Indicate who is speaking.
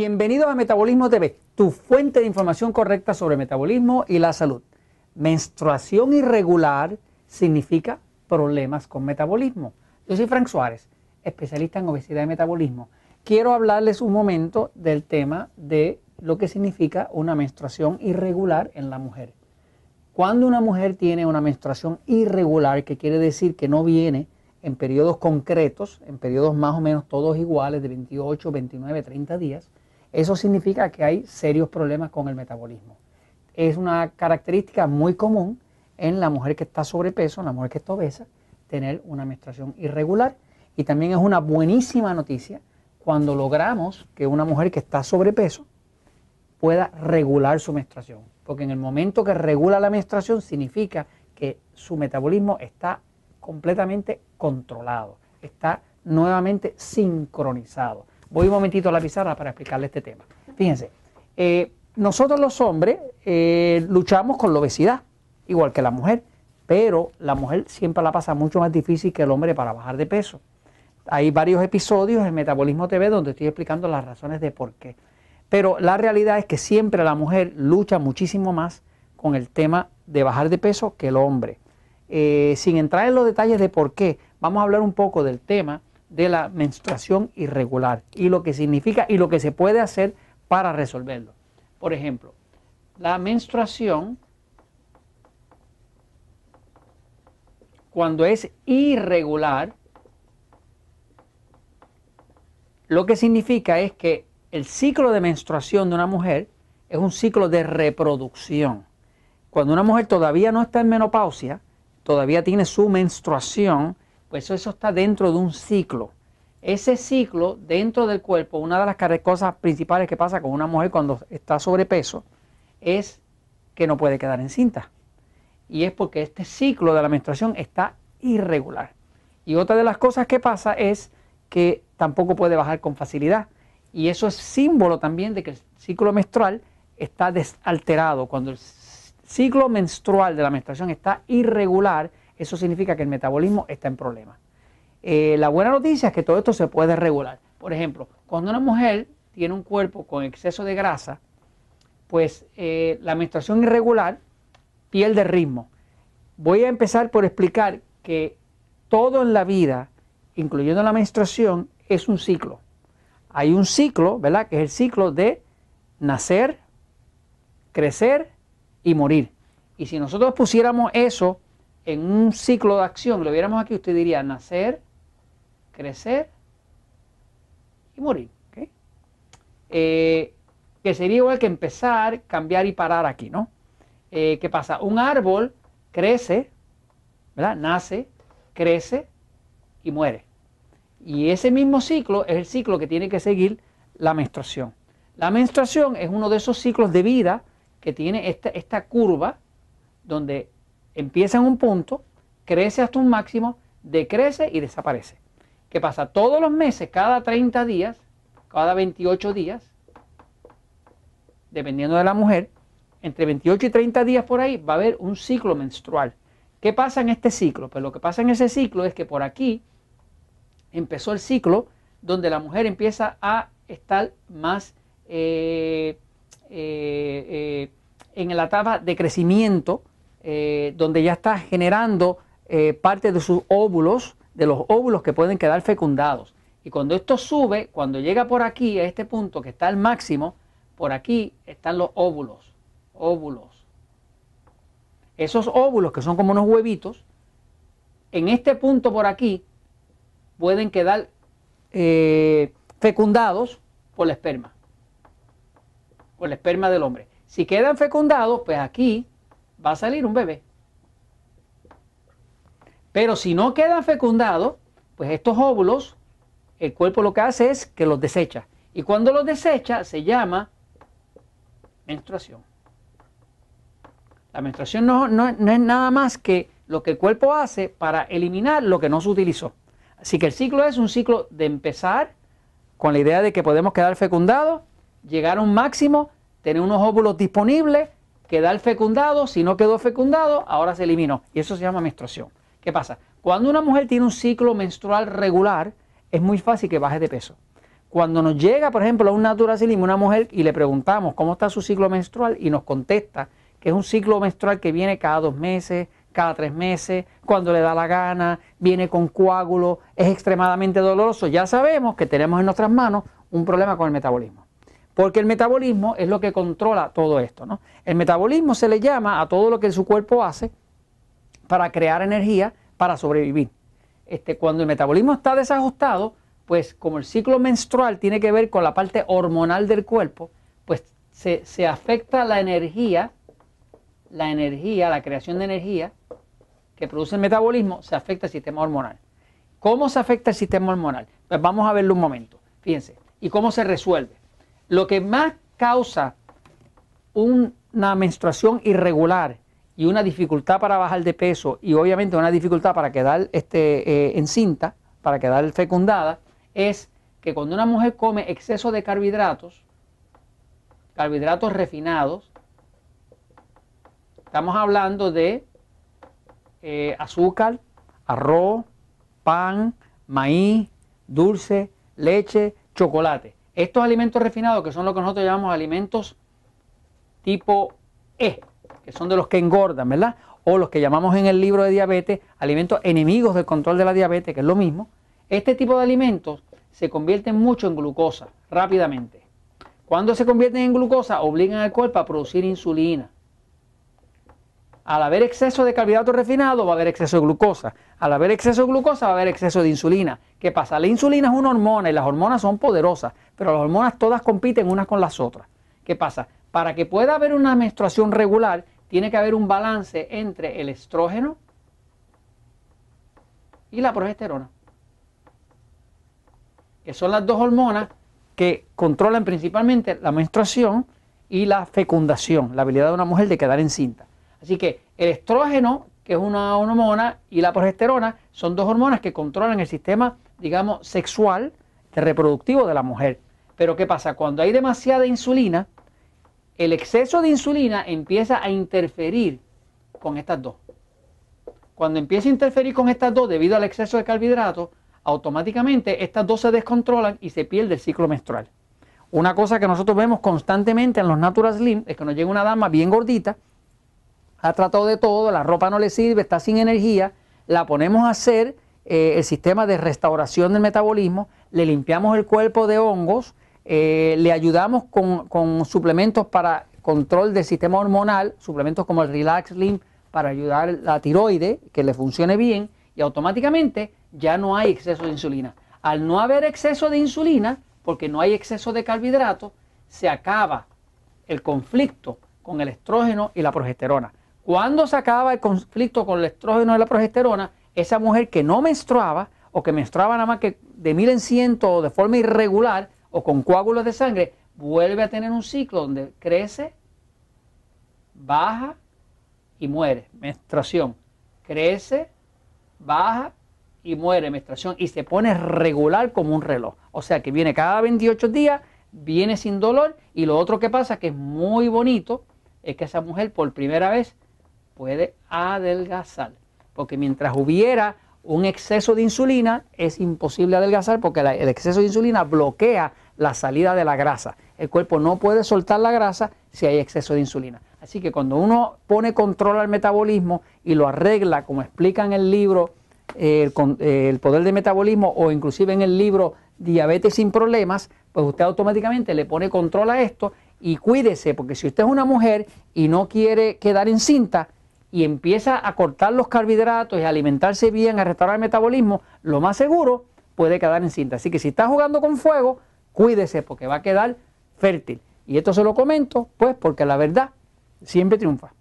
Speaker 1: Bienvenidos a Metabolismo TV, tu fuente de información correcta sobre metabolismo y la salud. Menstruación irregular significa problemas con metabolismo. Yo soy Frank Suárez, especialista en obesidad y metabolismo. Quiero hablarles un momento del tema de lo que significa una menstruación irregular en la mujer. Cuando una mujer tiene una menstruación irregular, que quiere decir que no viene en periodos concretos, en periodos más o menos todos iguales de 28, 29, 30 días, eso significa que hay serios problemas con el metabolismo. Es una característica muy común en la mujer que está sobrepeso, en la mujer que está obesa, tener una menstruación irregular. Y también es una buenísima noticia cuando logramos que una mujer que está sobrepeso pueda regular su menstruación. Porque en el momento que regula la menstruación significa que su metabolismo está completamente controlado, está nuevamente sincronizado. Voy un momentito a la pizarra para explicarle este tema. Fíjense, eh, nosotros los hombres eh, luchamos con la obesidad, igual que la mujer, pero la mujer siempre la pasa mucho más difícil que el hombre para bajar de peso. Hay varios episodios en Metabolismo TV donde estoy explicando las razones de por qué. Pero la realidad es que siempre la mujer lucha muchísimo más con el tema de bajar de peso que el hombre. Eh, sin entrar en los detalles de por qué, vamos a hablar un poco del tema de la menstruación irregular y lo que significa y lo que se puede hacer para resolverlo. Por ejemplo, la menstruación, cuando es irregular, lo que significa es que el ciclo de menstruación de una mujer es un ciclo de reproducción. Cuando una mujer todavía no está en menopausia, todavía tiene su menstruación, pues eso está dentro de un ciclo. Ese ciclo dentro del cuerpo, una de las cosas principales que pasa con una mujer cuando está sobrepeso es que no puede quedar encinta. Y es porque este ciclo de la menstruación está irregular. Y otra de las cosas que pasa es que tampoco puede bajar con facilidad. Y eso es símbolo también de que el ciclo menstrual está desalterado. Cuando el ciclo menstrual de la menstruación está irregular, eso significa que el metabolismo está en problemas. Eh, la buena noticia es que todo esto se puede regular. Por ejemplo, cuando una mujer tiene un cuerpo con exceso de grasa, pues eh, la menstruación irregular pierde ritmo. Voy a empezar por explicar que todo en la vida, incluyendo la menstruación, es un ciclo. Hay un ciclo, ¿verdad? Que es el ciclo de nacer, crecer y morir. Y si nosotros pusiéramos eso en un ciclo de acción, lo viéramos aquí, usted diría nacer, crecer y morir. Eh, que sería igual que empezar, cambiar y parar aquí, ¿no? Eh, ¿Qué pasa? Un árbol crece, ¿verdad? Nace, crece y muere. Y ese mismo ciclo es el ciclo que tiene que seguir la menstruación. La menstruación es uno de esos ciclos de vida que tiene esta, esta curva donde empieza en un punto, crece hasta un máximo, decrece y desaparece. ¿Qué pasa? Todos los meses, cada 30 días, cada 28 días, dependiendo de la mujer, entre 28 y 30 días por ahí va a haber un ciclo menstrual. ¿Qué pasa en este ciclo? Pues lo que pasa en ese ciclo es que por aquí empezó el ciclo donde la mujer empieza a estar más eh, eh, eh, en la etapa de crecimiento eh, donde ya está generando eh, parte de sus óvulos, de los óvulos que pueden quedar fecundados. Y cuando esto sube, cuando llega por aquí, a este punto que está al máximo, por aquí están los óvulos. Óvulos. Esos óvulos, que son como unos huevitos, en este punto por aquí, pueden quedar eh, fecundados por la esperma. Por la esperma del hombre. Si quedan fecundados, pues aquí va a salir un bebé. Pero si no quedan fecundados, pues estos óvulos, el cuerpo lo que hace es que los desecha. Y cuando los desecha se llama menstruación. La menstruación no, no, no, es nada más que lo que el cuerpo hace para eliminar lo que no se utilizó. Así que el ciclo es un ciclo de empezar con la idea de que podemos quedar fecundados, llegar a un máximo, tener unos óvulos disponibles quedar fecundado, si no quedó fecundado, ahora se eliminó. Y eso se llama menstruación. ¿Qué pasa? Cuando una mujer tiene un ciclo menstrual regular, es muy fácil que baje de peso. Cuando nos llega, por ejemplo, a un naturalismo, una mujer, y le preguntamos cómo está su ciclo menstrual, y nos contesta que es un ciclo menstrual que viene cada dos meses, cada tres meses, cuando le da la gana, viene con coágulo, es extremadamente doloroso, ya sabemos que tenemos en nuestras manos un problema con el metabolismo. Porque el metabolismo es lo que controla todo esto. ¿no? El metabolismo se le llama a todo lo que su cuerpo hace para crear energía para sobrevivir. Este, cuando el metabolismo está desajustado, pues como el ciclo menstrual tiene que ver con la parte hormonal del cuerpo, pues se, afecta la energía, la energía, la creación de energía que produce el metabolismo, se afecta el sistema hormonal. ¿Cómo se afecta el sistema hormonal? Pues vamos a verlo un momento. Fíjense. ¿Y cómo se resuelve? Lo que más causa una menstruación irregular y una dificultad para bajar de peso y obviamente una dificultad para quedar este, eh, encinta, para quedar fecundada, es que cuando una mujer come exceso de carbohidratos, carbohidratos refinados, estamos hablando de eh, azúcar, arroz, pan, maíz, dulce, leche, chocolate. Estos alimentos refinados, que son lo que nosotros llamamos alimentos tipo E, que son de los que engordan, ¿verdad? O los que llamamos en el libro de diabetes alimentos enemigos del control de la diabetes, que es lo mismo. Este tipo de alimentos se convierten mucho en glucosa rápidamente. Cuando se convierten en glucosa, obligan al cuerpo a producir insulina. Al haber exceso de carbohidratos refinados va a haber exceso de glucosa. Al haber exceso de glucosa va a haber exceso de insulina. ¿Qué pasa? La insulina es una hormona y las hormonas son poderosas, pero las hormonas todas compiten unas con las otras. ¿Qué pasa? Para que pueda haber una menstruación regular, tiene que haber un balance entre el estrógeno y la progesterona, que son las dos hormonas que controlan principalmente la menstruación y la fecundación, la habilidad de una mujer de quedar encinta. Así que el estrógeno, que es una hormona, y la progesterona son dos hormonas que controlan el sistema, digamos, sexual, reproductivo de la mujer. Pero ¿qué pasa? Cuando hay demasiada insulina, el exceso de insulina empieza a interferir con estas dos. Cuando empieza a interferir con estas dos debido al exceso de carbohidratos, automáticamente estas dos se descontrolan y se pierde el ciclo menstrual. Una cosa que nosotros vemos constantemente en los Natural Slim es que nos llega una dama bien gordita ha tratado de todo, la ropa no le sirve, está sin energía, la ponemos a hacer eh, el sistema de restauración del metabolismo, le limpiamos el cuerpo de hongos, eh, le ayudamos con, suplementos para control del sistema hormonal, suplementos como el Relax Slim para ayudar la tiroide, que le funcione bien, y automáticamente ya no hay exceso de insulina. Al no haber exceso de insulina, porque no hay exceso de carbohidratos, se acaba el conflicto con el estrógeno y la progesterona. Cuando se acaba el conflicto con el estrógeno y la progesterona, esa mujer que no menstruaba o que menstruaba nada más que de mil en ciento o de forma irregular o con coágulos de sangre, vuelve a tener un ciclo donde crece, baja y muere. Menstruación. Crece, baja y muere menstruación y se pone regular como un reloj. O sea que viene cada 28 días, viene sin dolor y lo otro que pasa que es muy bonito es que esa mujer por primera vez puede adelgazar. Porque mientras hubiera un exceso de insulina, es imposible adelgazar porque el exceso de insulina bloquea la salida de la grasa. El cuerpo no puede soltar la grasa si hay exceso de insulina. Así que cuando uno pone control al metabolismo y lo arregla, como explica en el libro eh, eh, el, poder del metabolismo o inclusive en el libro Diabetes sin problemas, pues usted automáticamente le pone control a esto y cuídese, porque si usted es una mujer y no quiere quedar encinta, y empieza a cortar los carbohidratos y a alimentarse bien, a restaurar el metabolismo, lo más seguro puede quedar en cinta. Así que si está jugando con fuego, cuídese porque va a quedar fértil. Y esto se lo comento, pues, porque la verdad siempre triunfa.